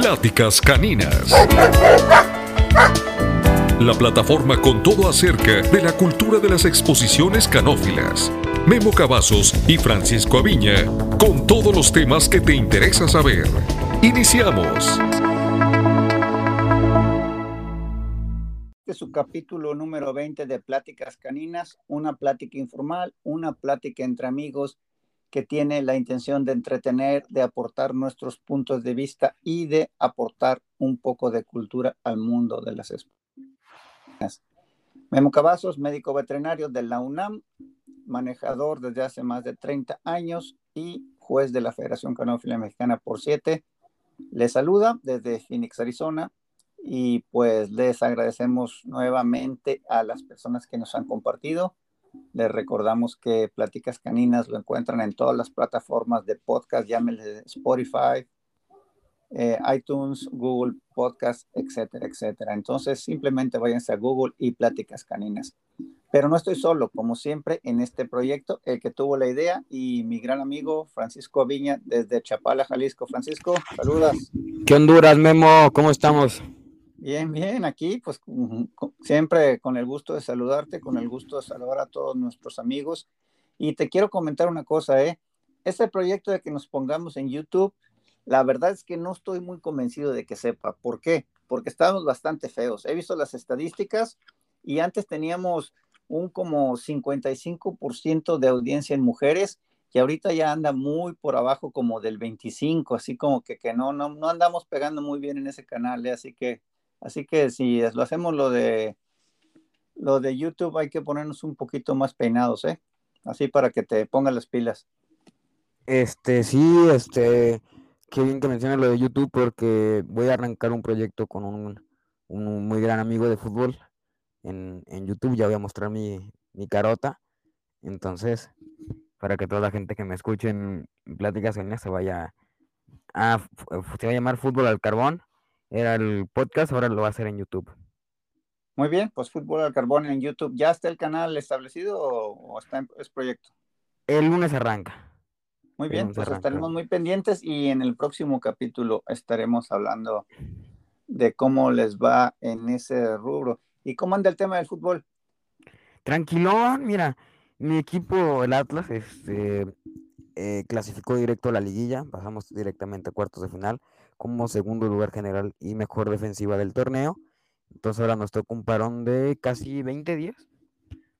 Pláticas Caninas. La plataforma con todo acerca de la cultura de las exposiciones canófilas. Memo Cavazos y Francisco Aviña con todos los temas que te interesa saber. Iniciamos. Este es su capítulo número 20 de Pláticas Caninas, una plática informal, una plática entre amigos que tiene la intención de entretener, de aportar nuestros puntos de vista y de aportar un poco de cultura al mundo de las escuelas. Memo Cavazos, médico veterinario de la UNAM, manejador desde hace más de 30 años y juez de la Federación Canófila Mexicana por siete. Les saluda desde Phoenix, Arizona, y pues les agradecemos nuevamente a las personas que nos han compartido les recordamos que Pláticas Caninas lo encuentran en todas las plataformas de podcast, llámenle Spotify, eh, iTunes, Google Podcast, etcétera, etcétera. Entonces, simplemente váyanse a Google y Pláticas Caninas. Pero no estoy solo, como siempre, en este proyecto, el que tuvo la idea y mi gran amigo Francisco Viña desde Chapala, Jalisco. Francisco, saludas. ¿Qué Honduras, Memo? ¿Cómo estamos? Bien, bien, aquí pues siempre con el gusto de saludarte, con el gusto de saludar a todos nuestros amigos. Y te quiero comentar una cosa, ¿eh? Este proyecto de que nos pongamos en YouTube, la verdad es que no estoy muy convencido de que sepa. ¿Por qué? Porque estamos bastante feos. He visto las estadísticas y antes teníamos un como 55% de audiencia en mujeres y ahorita ya anda muy por abajo como del 25, así como que, que no, no, no andamos pegando muy bien en ese canal, ¿eh? así que Así que si lo hacemos lo de lo de YouTube, hay que ponernos un poquito más peinados, ¿eh? Así para que te pongan las pilas. Este, sí, este, qué bien que mencionas lo de YouTube porque voy a arrancar un proyecto con un, muy gran amigo de fútbol en, YouTube. Ya voy a mostrar mi, mi carota. Entonces, para que toda la gente que me escuche en Pláticas se vaya a, se va a llamar Fútbol al Carbón era el podcast, ahora lo va a hacer en YouTube. Muy bien, pues Fútbol al Carbón en YouTube. ¿Ya está el canal establecido o, está en es proyecto? El lunes arranca. Muy bien, pues estaremos muy pendientes y en el próximo capítulo estaremos hablando de cómo les va en ese rubro. ¿Y cómo anda el tema del fútbol? Tranquilón, mira, mi equipo, el Atlas, este, eh, clasificó directo a la liguilla, pasamos directamente a cuartos de final como segundo lugar general y mejor defensiva del torneo. Entonces ahora nos toca un parón de casi 20 días.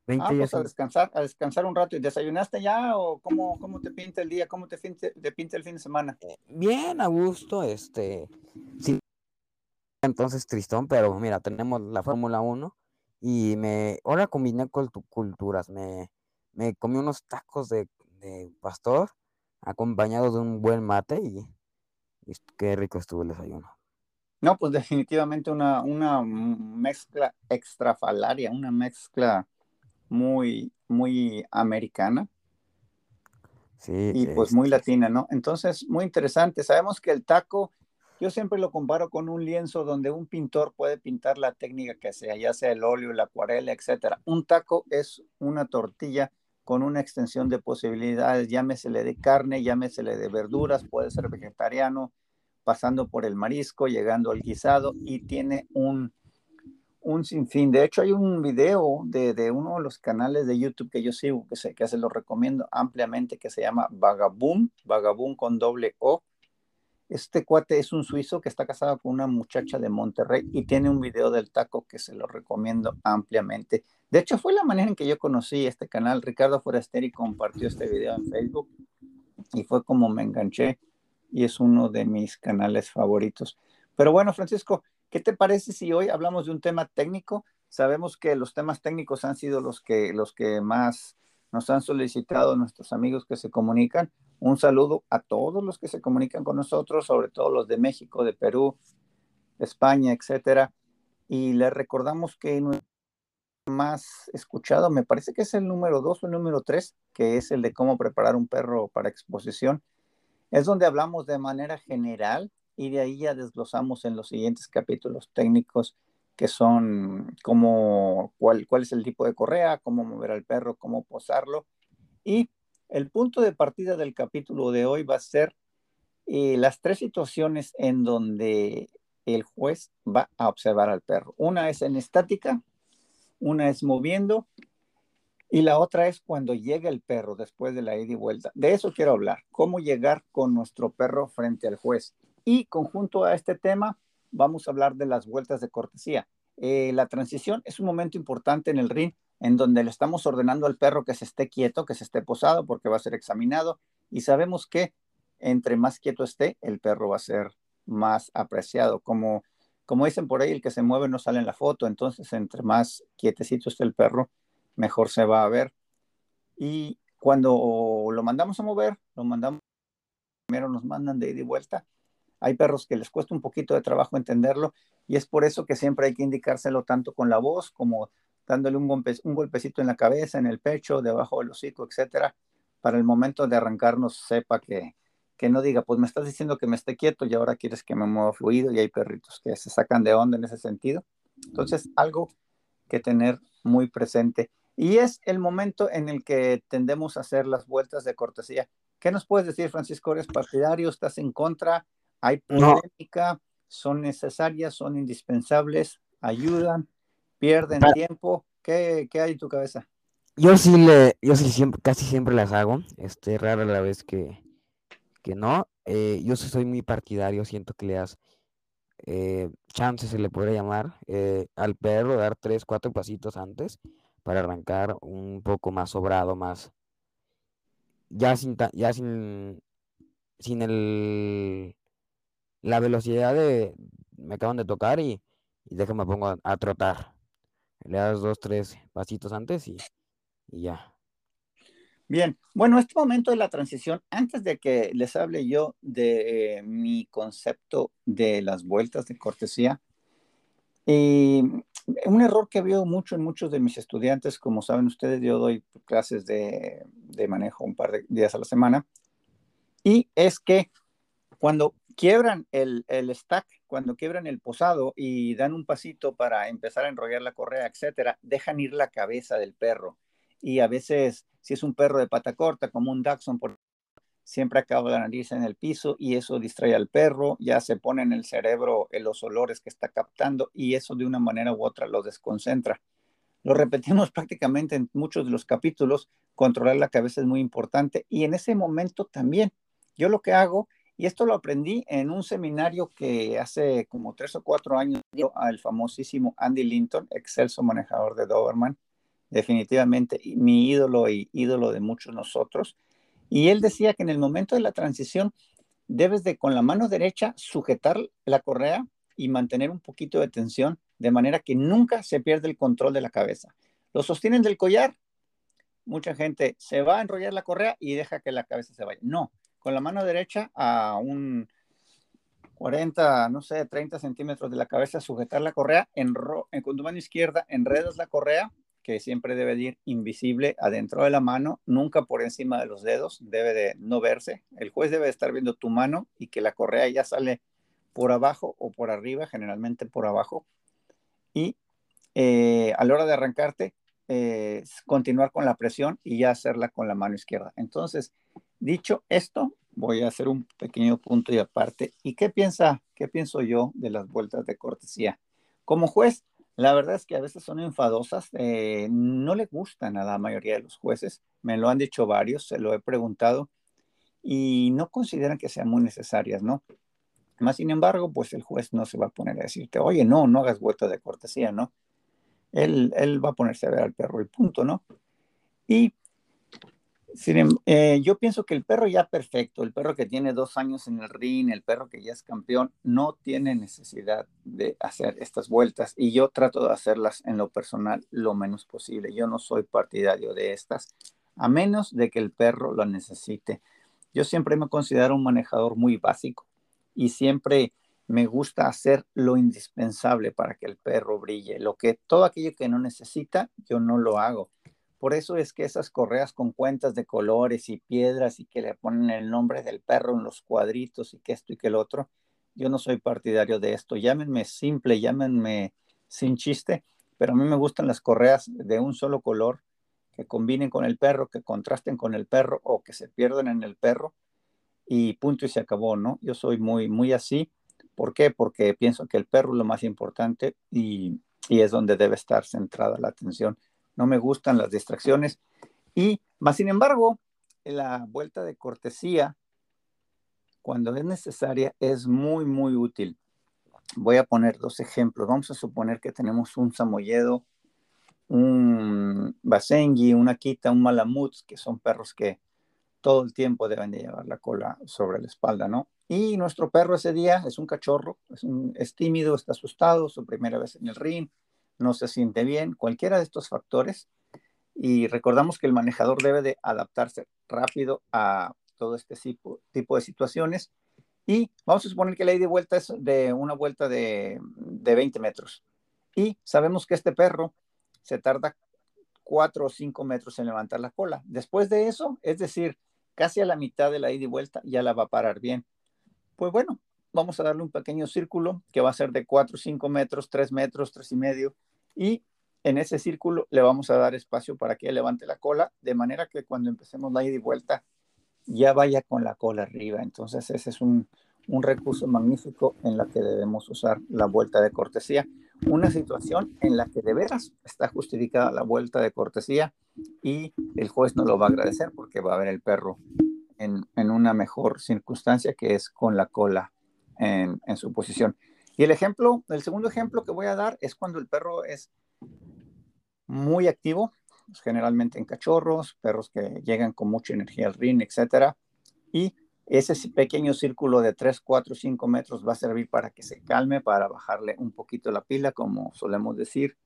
20 ah, días pues a descansar, a descansar un rato. ¿Y desayunaste ya o cómo, cómo te pinta el día? ¿Cómo te, te pinta el fin de semana? Eh, bien, a gusto, este, sí. Entonces tristón, pero mira, tenemos la Fórmula 1 y me, ahora combiné con culturas, me, me comí unos tacos de, de pastor acompañados de un buen mate y qué rico estuvo el desayuno. No, pues definitivamente una, una mezcla extrafalaria, una mezcla muy, muy americana. Sí, y pues muy latina, ¿no? Entonces, muy interesante. Sabemos que el taco, yo siempre lo comparo con un lienzo donde un pintor puede pintar la técnica que sea, ya sea el óleo, la acuarela, etcétera. Un taco es una tortilla con una extensión de posibilidades, llámesele de carne, llámesele de verduras, puede ser vegetariano, pasando por el marisco, llegando al guisado y tiene un, un sinfín. De hecho, hay un video de, de, uno de los canales de YouTube que yo sigo, que se, que se lo recomiendo ampliamente, que se llama Vagaboom, Vagaboom con doble O. Este cuate es un suizo que está casado con una muchacha de Monterrey y tiene un video del taco que se lo recomiendo ampliamente. De hecho, fue la manera en que yo conocí este canal. Ricardo Foresteri compartió este video en Facebook y fue como me enganché y es uno de mis canales favoritos. Pero bueno, Francisco, ¿qué te parece si hoy hablamos de un tema técnico? Sabemos que los temas técnicos han sido los que, los que más nos han solicitado nuestros amigos que se comunican. Un saludo a todos los que se comunican con nosotros, sobre todo los de México, de Perú, España, etcétera. Y les recordamos que más escuchado, me parece que es el número dos o el número tres, que es el de cómo preparar un perro para exposición. Es donde hablamos de manera general y de ahí ya desglosamos en los siguientes capítulos técnicos que son cómo, cuál, cuál es el tipo de correa, cómo mover al perro, cómo posarlo. Y el punto de partida del capítulo de hoy va a ser eh, las tres situaciones en donde el juez va a observar al perro. Una es en estática, una es moviendo y la otra es cuando llega el perro después de la ida y vuelta. De eso quiero hablar, cómo llegar con nuestro perro frente al juez. Y conjunto a este tema, vamos a hablar de las vueltas de cortesía. Eh, la transición es un momento importante en el ring en donde le estamos ordenando al perro que se esté quieto, que se esté posado porque va a ser examinado y sabemos que entre más quieto esté, el perro va a ser más apreciado. Como, como dicen por ahí, el que se mueve no sale en la foto, entonces entre más quietecito esté el perro, mejor se va a ver. Y cuando lo mandamos a mover, lo mandamos, primero nos mandan de ida y vuelta. Hay perros que les cuesta un poquito de trabajo entenderlo y es por eso que siempre hay que indicárselo tanto con la voz como dándole un, un golpecito en la cabeza, en el pecho, debajo del hocico, etcétera, para el momento de arrancarnos sepa que, que no diga, pues me estás diciendo que me esté quieto y ahora quieres que me mueva fluido y hay perritos que se sacan de onda en ese sentido. Entonces, algo que tener muy presente. Y es el momento en el que tendemos a hacer las vueltas de cortesía. ¿Qué nos puedes decir, Francisco? ¿Eres partidario? ¿Estás en contra? ¿Hay polémica? ¿Son necesarias? ¿Son indispensables? ¿Ayudan? ¿Pierden tiempo? ¿Qué, ¿Qué, hay en tu cabeza? Yo sí le, yo sí siempre, casi siempre las hago. Este, rara la vez que, que no. Eh, yo soy muy partidario, siento que le das eh, chance, se le podría llamar, eh, al perro, dar tres, cuatro pasitos antes para arrancar un poco más sobrado, más ya sin ya sin sin el la velocidad de me acaban de tocar y, y déjame pongo a, trotar. Le das dos, tres pasitos antes y, y ya. Bien, bueno, este momento de la transición, antes de que les hable yo de mi concepto de las vueltas de cortesía, eh, un error que veo mucho en muchos de mis estudiantes, como saben ustedes, yo doy clases de, manejo un par de días a la semana, y es que cuando quiebran el, el, stack, cuando quiebran el posado y dan un pasito para empezar a enrollar la correa, etcétera, dejan ir la cabeza del perro. Y a veces, si es un perro de pata corta, como un Dachshund, por siempre acaba la nariz en el piso y eso distrae al perro, ya se pone en el cerebro los olores que está captando y eso de una manera u otra lo desconcentra. Lo repetimos prácticamente en muchos de los capítulos, controlar la cabeza es muy importante y en ese momento también. Yo lo que hago, y esto lo aprendí en un seminario que hace como tres o cuatro años dio al famosísimo Andy Linton, excelso manejador de Doberman, definitivamente mi ídolo y ídolo de muchos nosotros y él decía que en el momento de la transición debes de con la mano derecha sujetar la correa y mantener un poquito de tensión de manera que nunca se pierda el control de la cabeza. Lo sostienen del collar. Mucha gente se va a enrollar la correa y deja que la cabeza se vaya. No, con la mano derecha a un 40, no sé, 30 centímetros de la cabeza, sujetar la correa, en, con tu mano izquierda enredas la correa que siempre debe ir invisible adentro de la mano, nunca por encima de los dedos, debe de no verse. El juez debe estar viendo tu mano y que la correa ya sale por abajo o por arriba, generalmente por abajo. Y eh, a la hora de arrancarte, eh, continuar con la presión y ya hacerla con la mano izquierda. Entonces, dicho esto, voy a hacer un pequeño punto y aparte. ¿Y qué piensa, qué pienso yo de las vueltas de cortesía? Como juez, la verdad es que a veces son enfadosas, eh, no le gustan a la mayoría de los jueces, me lo han dicho varios, se lo he preguntado y no consideran que sean muy necesarias, ¿no? Más sin embargo, pues el juez no se va a poner a decirte, oye, no, no hagas vuelta de cortesía, ¿no? Él, él va a ponerse a ver al perro y punto, ¿no? Y Em, eh, yo pienso que el perro ya perfecto, el perro que tiene dos años en el ring, el perro que ya es campeón, no tiene necesidad de hacer estas vueltas y yo trato de hacerlas en lo personal lo menos posible. Yo no soy partidario de estas, a menos de que el perro lo necesite. Yo siempre me considero un manejador muy básico y siempre me gusta hacer lo indispensable para que el perro brille. Lo que todo aquello que no necesita, yo no lo hago por eso es que esas correas con cuentas de colores y piedras y que le ponen el nombre del perro en los cuadritos y que esto y que el otro, yo no soy partidario de esto. Llámenme simple, llámenme sin chiste, pero a mí me gustan las correas de un solo color que combinen con el perro, que contrasten con el perro o que se pierdan en el perro. y punto y se acabó, ¿no? Yo soy muy, muy así. ¿Por qué? Porque pienso que el perro es lo más importante y, y es donde debe estar centrada la atención. No me gustan las distracciones y, más sin embargo, la vuelta de cortesía, cuando es necesaria, es muy, muy útil. Voy a poner dos ejemplos. Vamos a suponer que tenemos un samoyedo, un basengi, una quita, un malamut, que son perros que todo el tiempo deben de llevar la cola sobre la espalda, ¿no? Y nuestro perro ese día es un cachorro, es, un, es tímido, está asustado, su primera vez en el ring, no se siente bien, cualquiera de estos factores. Y recordamos que el manejador debe de adaptarse rápido a todo este tipo, de situaciones. Y vamos a suponer que la ida y vuelta es de una vuelta de, de 20 metros. Y sabemos que este perro se tarda 4 o 5 metros en levantar la cola. Después de eso, es decir, casi a la mitad de la ida y vuelta, ya la va a parar bien. Pues bueno, vamos a darle un pequeño círculo que va a ser de 4 5 metros, 3 metros, 3 y medio. Y en ese círculo le vamos a dar espacio para que levante la cola, de manera que cuando empecemos la ida y vuelta, ya vaya con la cola arriba. Entonces ese es un, un recurso magnífico en la que debemos usar la vuelta de cortesía. Una situación en la que de veras está justificada la vuelta de cortesía y el juez no lo va a agradecer porque va a ver el perro en, una mejor circunstancia que es con la cola en, su posición. Y el ejemplo, el segundo ejemplo que voy a dar es cuando el perro es muy activo, pues, generalmente en cachorros, perros que llegan con mucha energía al ring, etcétera, y ese pequeño círculo de 3, 4, 5 metros va a servir para que se calme, para bajarle un poquito la pila, como solemos decir,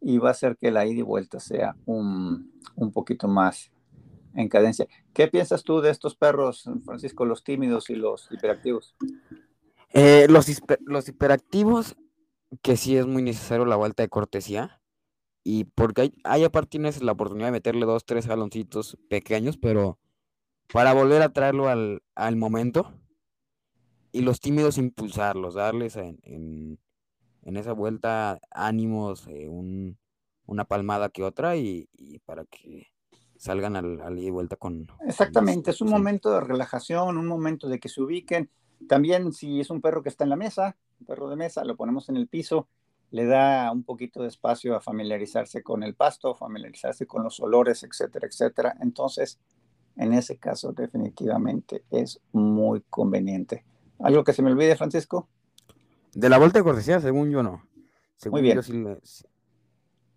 y va a hacer que la ida y vuelta sea un, un poquito más en cadencia. ¿Qué piensas tú de estos perros, Francisco, los tímidos y los hiperactivos? Eh, los, los hiperactivos, que sí es muy necesario la vuelta de cortesía, y porque hay, hay aparte tienes la oportunidad de meterle dos, tres jaloncitos pequeños, pero para volver a traerlo al, al momento, y los tímidos impulsarlos, darles en en esa vuelta ánimos, eh, una palmada que otra y, para que salgan al, al y vuelta con... Exactamente, es un momento de relajación, un momento de que se ubiquen. También si es un perro que está en la mesa, un perro de mesa, lo ponemos en el piso, le da un poquito de espacio a familiarizarse con el pasto, familiarizarse con los olores, etcétera, etcétera. Entonces, en ese caso definitivamente es muy conveniente. ¿Algo que se me olvide, Francisco? De la vuelta de cortesía, según yo no. Muy bien.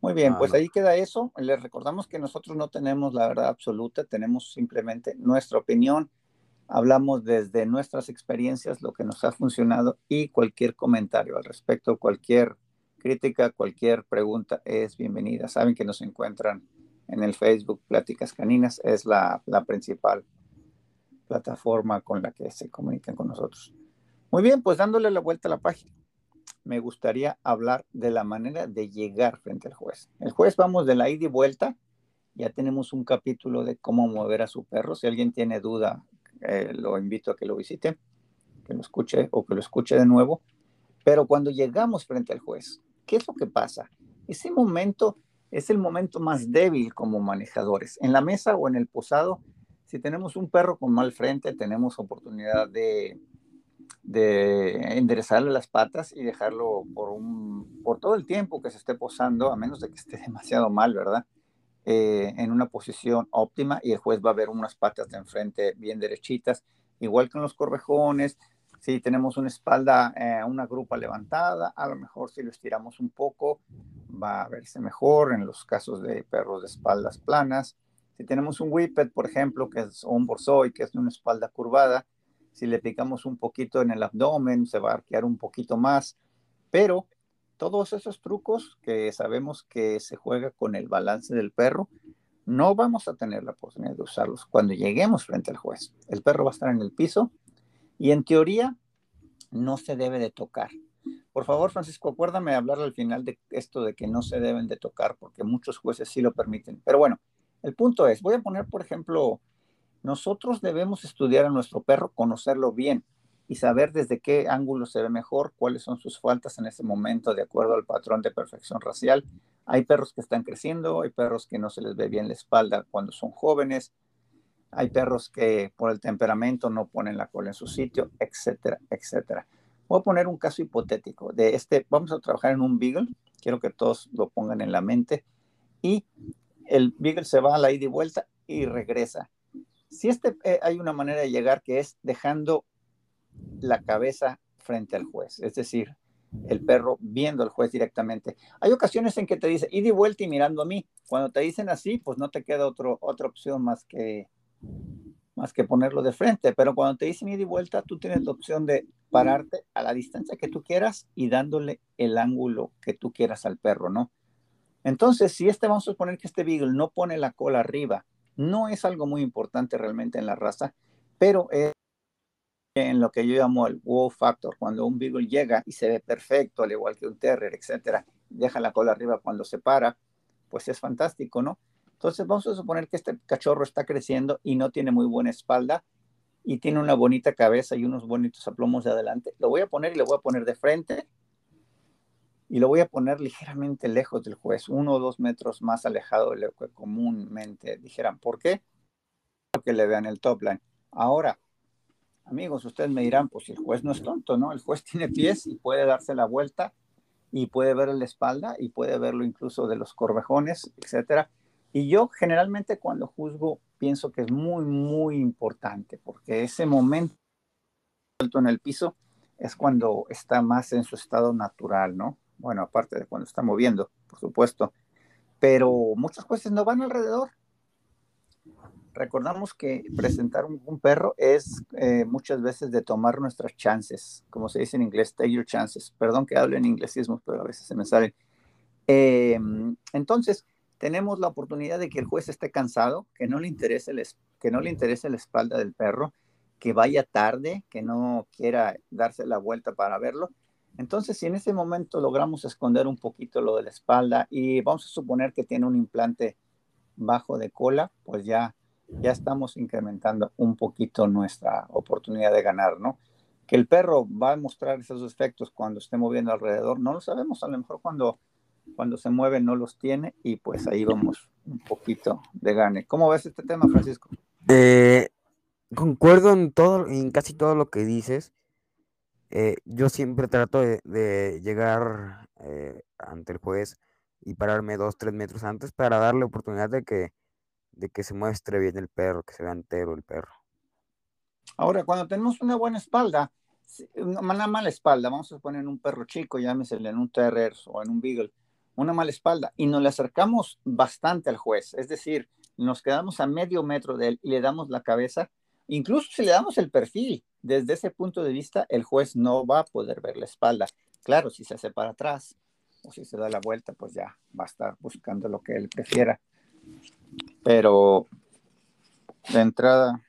Muy bien, ah, pues ahí queda eso. Les recordamos que nosotros no tenemos la verdad absoluta, tenemos simplemente nuestra opinión. Hablamos desde nuestras experiencias, lo que nos ha funcionado y cualquier comentario al respecto, cualquier crítica, cualquier pregunta es bienvenida. Saben que nos encuentran en el Facebook Pláticas Caninas, es la, principal plataforma con la que se comunican con nosotros. Muy bien, pues dándole la vuelta a la página, me gustaría hablar de la manera de llegar frente al juez. El juez vamos de la ida y vuelta, ya tenemos un capítulo de cómo mover a su perro. Si alguien tiene duda, eh, lo invito a que lo visite, que lo escuche o que lo escuche de nuevo. Pero cuando llegamos frente al juez, ¿qué es lo que pasa? Ese momento es el momento más débil como manejadores. En la mesa o en el posado, si tenemos un perro con mal frente, tenemos oportunidad de de enderezarle las patas y dejarlo por, un, por todo el tiempo que se esté posando, a menos de que esté demasiado mal, ¿verdad? Eh, en una posición óptima y el juez va a ver unas patas de enfrente bien derechitas, igual que en los corvejones. Si tenemos una espalda, eh, una grupa levantada, a lo mejor si lo estiramos un poco, va a verse mejor en los casos de perros de espaldas planas. Si tenemos un whippet, por ejemplo, que es un borzoi, que es de una espalda curvada, si le picamos un poquito en el abdomen, se va a arquear un poquito más, pero todos esos trucos que sabemos que se juega con el balance del perro, no vamos a tener la oportunidad de usarlos cuando lleguemos frente al juez. El perro va a estar en el piso y en teoría no se debe de tocar. Por favor, Francisco, acuérdame hablar al final de esto de que no se deben de tocar, porque muchos jueces sí lo permiten. Pero bueno, el punto es, voy a poner, por ejemplo, nosotros debemos estudiar a nuestro perro, conocerlo bien y saber desde qué ángulo se ve mejor, cuáles son sus faltas en ese momento de acuerdo al patrón de perfección racial. Hay perros que están creciendo, hay perros que no se les ve bien la espalda cuando son jóvenes, Hay perros que por el temperamento no ponen la cola en su sitio, etcétera, etcétera. Voy a poner un caso hipotético de este, vamos a trabajar en un beagle, quiero que todos lo pongan en la mente, y el beagle se va a la ida y vuelta y regresa. Si este, eh, hay una manera de llegar que es dejando la cabeza frente al juez, es decir, el perro viendo al juez directamente. Hay ocasiones en que te dice, ida y vuelta y mirando a mí. Cuando te dicen así, pues no te queda otro, otra opción más que, más que ponerlo de frente. Pero cuando te dicen ida y vuelta, tú tienes la opción de pararte a la distancia que tú quieras y dándole el ángulo que tú quieras al perro, ¿no? Entonces, si este, vamos a suponer que este Beagle no pone la cola arriba, no es algo muy importante realmente en la raza, pero es en lo que yo llamo el wow factor, cuando un Beagle llega y se ve perfecto, al igual que un Terrier, etcétera, deja la cola arriba cuando se para, pues es fantástico, ¿no? Entonces vamos a suponer que este cachorro está creciendo y no tiene muy buena espalda y tiene una bonita cabeza y unos bonitos aplomos de adelante. Lo voy a poner y lo voy a poner de frente y lo voy a poner ligeramente lejos del juez, uno o dos metros más alejado de lo que comúnmente dijeran. ¿Por qué? Porque le vean el top line. Ahora, amigos, ustedes me dirán, pues el juez no es tonto, ¿no? El juez tiene pies y puede darse la vuelta y puede ver la espalda y puede verlo incluso de los corvejones, etcétera. Y yo generalmente cuando juzgo pienso que es muy, muy importante porque ese momento en el piso es cuando está más en su estado natural, ¿no? bueno, aparte de cuando está moviendo, por supuesto, pero muchos jueces no van alrededor. Recordamos que presentar un, perro es eh, muchas veces de tomar nuestras chances, como se dice en inglés, take your chances. Perdón que hable en inglesismo, pero a veces se me salen. Em, entonces, tenemos la oportunidad de que el juez esté cansado, que no le interese, que no le interese la espalda del perro, que vaya tarde, que no quiera darse la vuelta para verlo, entonces, si en ese momento logramos esconder un poquito lo de la espalda y vamos a suponer que tiene un implante bajo de cola, pues ya, ya estamos incrementando un poquito nuestra oportunidad de ganar, ¿no? Que el perro va a mostrar esos efectos cuando esté moviendo alrededor, no lo sabemos, a lo mejor cuando, cuando se mueve no los tiene y pues ahí vamos un poquito de gane. ¿Cómo ves este tema, Francisco? Eh, concuerdo en todo, en casi todo lo que dices. Eh, yo siempre trato de, llegar eh, ante el juez y pararme dos, tres metros antes para darle oportunidad de que, de que se muestre bien el perro, que se vea entero el perro. Ahora, cuando tenemos una buena espalda, una mala espalda, vamos a poner un perro chico, llámesele en un terrier o en un beagle, una mala espalda, y nos le acercamos bastante al juez, es decir, nos quedamos a medio metro de él y le damos la cabeza, incluso si le damos el perfil, desde ese punto de vista, el juez no va a poder ver la espalda. Claro, si se hace para atrás o si se da la vuelta, pues ya va a estar buscando lo que él prefiera. Pero de entrada.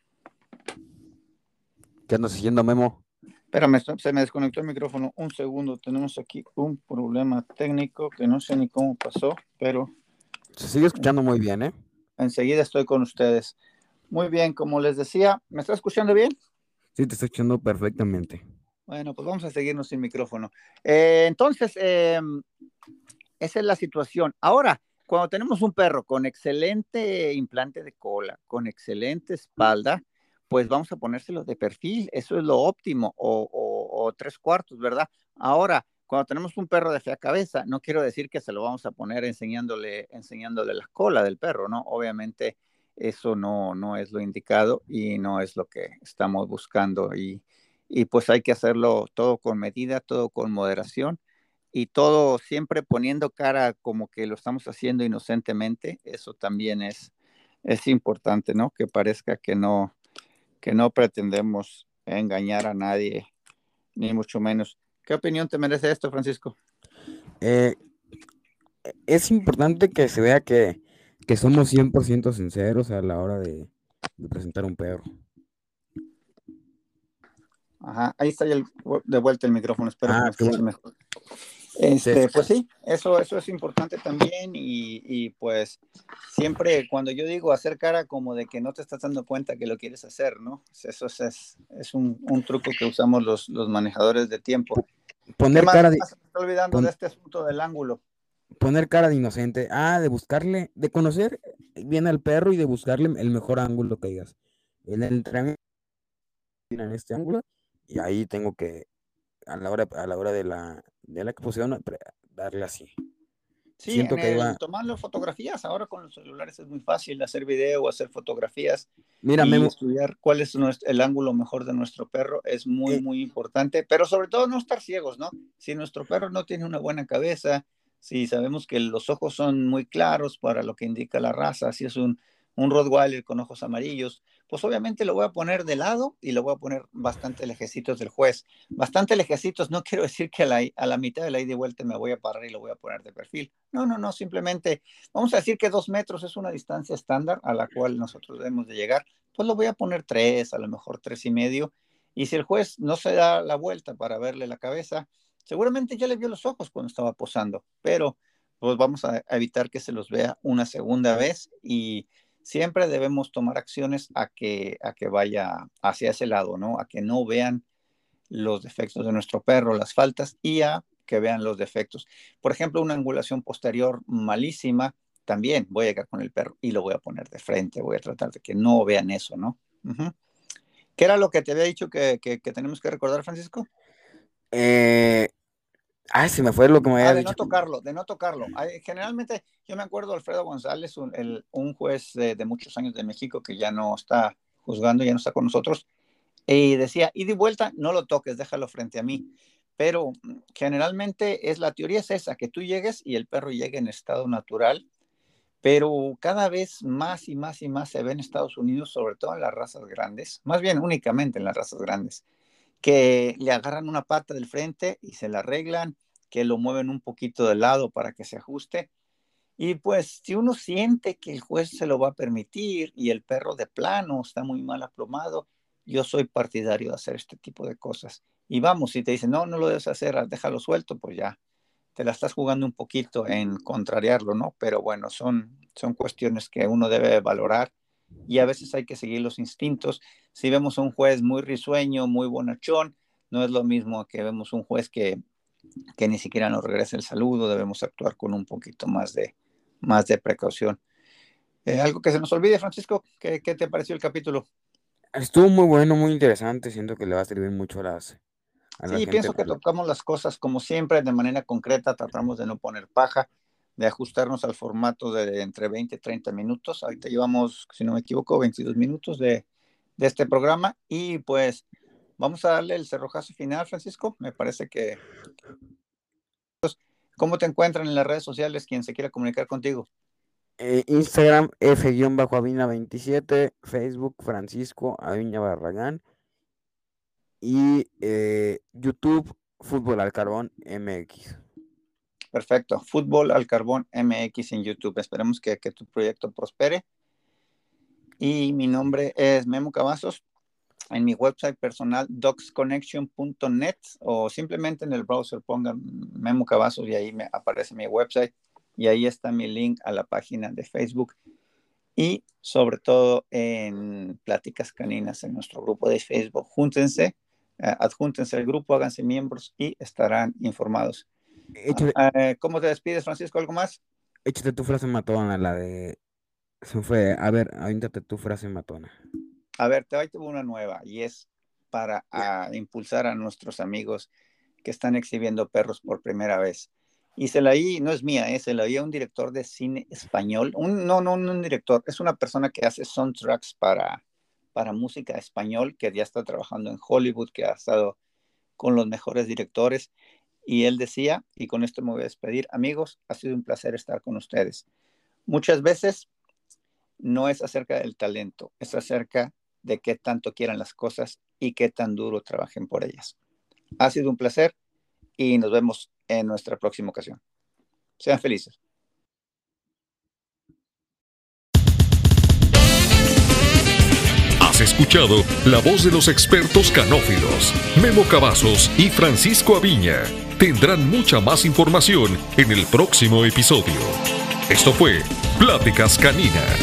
¿Qué andas siguiendo, Memo? Espérame, se me desconectó el micrófono. Un segundo, tenemos aquí un problema técnico que no sé ni cómo pasó, pero. Se sigue escuchando muy bien, ¿eh? Enseguida estoy con ustedes. Muy bien, como les decía, ¿me está escuchando bien? Sí, te estoy escuchando perfectamente. Bueno, pues vamos a seguirnos sin micrófono. Eh, entonces, em, esa es la situación. Ahora, cuando tenemos un perro con excelente implante de cola, con excelente espalda, pues vamos a ponérselo de perfil. Eso es lo óptimo, o, tres cuartos, ¿verdad? Ahora, cuando tenemos un perro de fea cabeza, no quiero decir que se lo vamos a poner enseñándole, enseñándole la cola del perro, ¿no? Obviamente eso no, no es lo indicado y no es lo que estamos buscando. Y, y pues hay que hacerlo todo con medida, todo con moderación y todo siempre poniendo cara como que lo estamos haciendo inocentemente. Eso también es, es importante, ¿no? Que parezca que no, que no pretendemos engañar a nadie, ni mucho menos. ¿Qué opinión te merece esto, Francisco? Eh, es importante que se vea que que somos 100% sinceros a la hora de, presentar un perro. Ajá, ahí está ya de vuelta el micrófono, espero ah, que me mejor. Este, pues sí, eso, eso es importante también y, pues siempre cuando yo digo hacer cara como de que no te estás dando cuenta que lo quieres hacer, ¿no? Eso es, es, un, truco que usamos los, los manejadores de tiempo. Poner cara de... estoy olvidando de este asunto del ángulo poner cara de inocente. Ah, de buscarle, de conocer bien al perro y de buscarle el mejor ángulo que digas. el entrenamiento en este ángulo y ahí tengo que a la hora a la hora de la de la exposición darle así. Sí, Siento que iba... tomando fotografías, ahora con los celulares es muy fácil hacer video, hacer fotografías Mira, y estudiar cuál es el ángulo mejor de nuestro perro es muy, eh. muy importante, pero sobre todo no estar ciegos, ¿no? Si nuestro perro no tiene una buena cabeza, si sabemos que los ojos son muy claros para lo que indica la raza, si es un, un Rottweiler con ojos amarillos, pues obviamente lo voy a poner de lado y lo voy a poner bastante lejecitos del juez. Bastante lejecitos no quiero decir que a la, a la mitad de la ida y vuelta me voy a parar y lo voy a poner de perfil. No, no, no, simplemente vamos a decir que dos metros es una distancia estándar a la cual nosotros debemos de llegar. Pues lo voy a poner tres, a lo mejor tres y medio. Y si el juez no se da la vuelta para verle la cabeza, seguramente ya le vio los ojos cuando estaba posando, pero pues vamos a evitar que se los vea una segunda vez y siempre debemos tomar acciones a que, a que vaya hacia ese lado, ¿no? A que no vean los defectos de nuestro perro, las faltas, y a que vean los defectos. Por ejemplo, una angulación posterior malísima, también voy a llegar con el perro y lo voy a poner de frente, voy a tratar de que no vean eso, ¿no? ¿Qué era lo que te había dicho que, que tenemos que recordar, Francisco? Eh, Ah, se me fue lo que me había ah, de no tocarlo, de no tocarlo. generalmente, yo me acuerdo de Alfredo González, un, un juez de, muchos años de México que ya no está juzgando, ya no está con nosotros, y decía, y de vuelta, no lo toques, déjalo frente a mí. Pero generalmente es la teoría es esa, que tú llegues y el perro llegue en estado natural, pero cada vez más y más y más se ve en Estados Unidos, sobre todo en las razas grandes, más bien únicamente en las razas grandes que le agarran una pata del frente y se la arreglan, que lo mueven un poquito de lado para que se ajuste. Y pues si uno siente que el juez se lo va a permitir y el perro de plano está muy mal aplomado, yo soy partidario de hacer este tipo de cosas. Y vamos, si te dicen, no, no lo debes hacer, déjalo suelto, pues ya, te la estás jugando un poquito en contrariarlo, ¿no? Pero bueno, son, son cuestiones que uno debe valorar y a veces hay que seguir los instintos. Si vemos un juez muy risueño, muy bonachón, no es lo mismo que vemos un juez que, que ni siquiera nos regresa el saludo, debemos actuar con un poquito más de, más de precaución. Eh, algo que se nos olvide, Francisco, ¿qué, ¿qué, te pareció el capítulo? Estuvo muy bueno, muy interesante, siento que le va a servir mucho a las... sí, pienso que tocamos las cosas como siempre, de manera concreta, tratamos de no poner paja de ajustarnos al formato de entre 20 y 30 minutos. Ahorita llevamos, si no me equivoco, 22 minutos de, de este programa y pues vamos a darle el cerrojazo final, Francisco. Me parece que... ¿Cómo te encuentran en las redes sociales quien se quiera comunicar contigo? Eh, Instagram F-Avina27, Facebook Francisco Aviña Barragán y eh, YouTube Fútbol al Carbón MX. Perfecto. Fútbol al Carbón MX en YouTube. Esperemos que, tu proyecto prospere. Y mi nombre es Memo Cavazos. En mi website personal, docsconnection.net o simplemente en el browser pongan Memo Cavazos y ahí me aparece mi website y ahí está mi link a la página de Facebook y sobre todo en Pláticas Caninas en nuestro grupo de Facebook. Júntense, eh, adjúntense al grupo, háganse miembros y estarán informados. Eh, ¿Cómo te despides, Francisco? ¿Algo más? Échate tu frase matona, la de... Se fue. A ver, avéntate tu frase matona. A ver, te voy a una nueva y es para impulsar a nuestros amigos que están exhibiendo perros por primera vez. Y se la oí, no es mía, eh, se la oí a un director de cine español. Un, no, no, no un director, es una persona que hace soundtracks para, para música español, que ya está trabajando en Hollywood, que ha estado con los mejores directores. Y él decía, y con esto me voy a despedir, amigos, ha sido un placer estar con ustedes. Muchas veces no es acerca del talento, es acerca de qué tanto quieran las cosas y qué tan duro trabajen por ellas. Ha sido un placer y nos vemos en nuestra próxima ocasión. Sean felices. Has escuchado la voz de los expertos canófilos, Memo Cavazos y Francisco Aviña tendrán mucha más información en el próximo episodio. Esto fue Pláticas Caninas.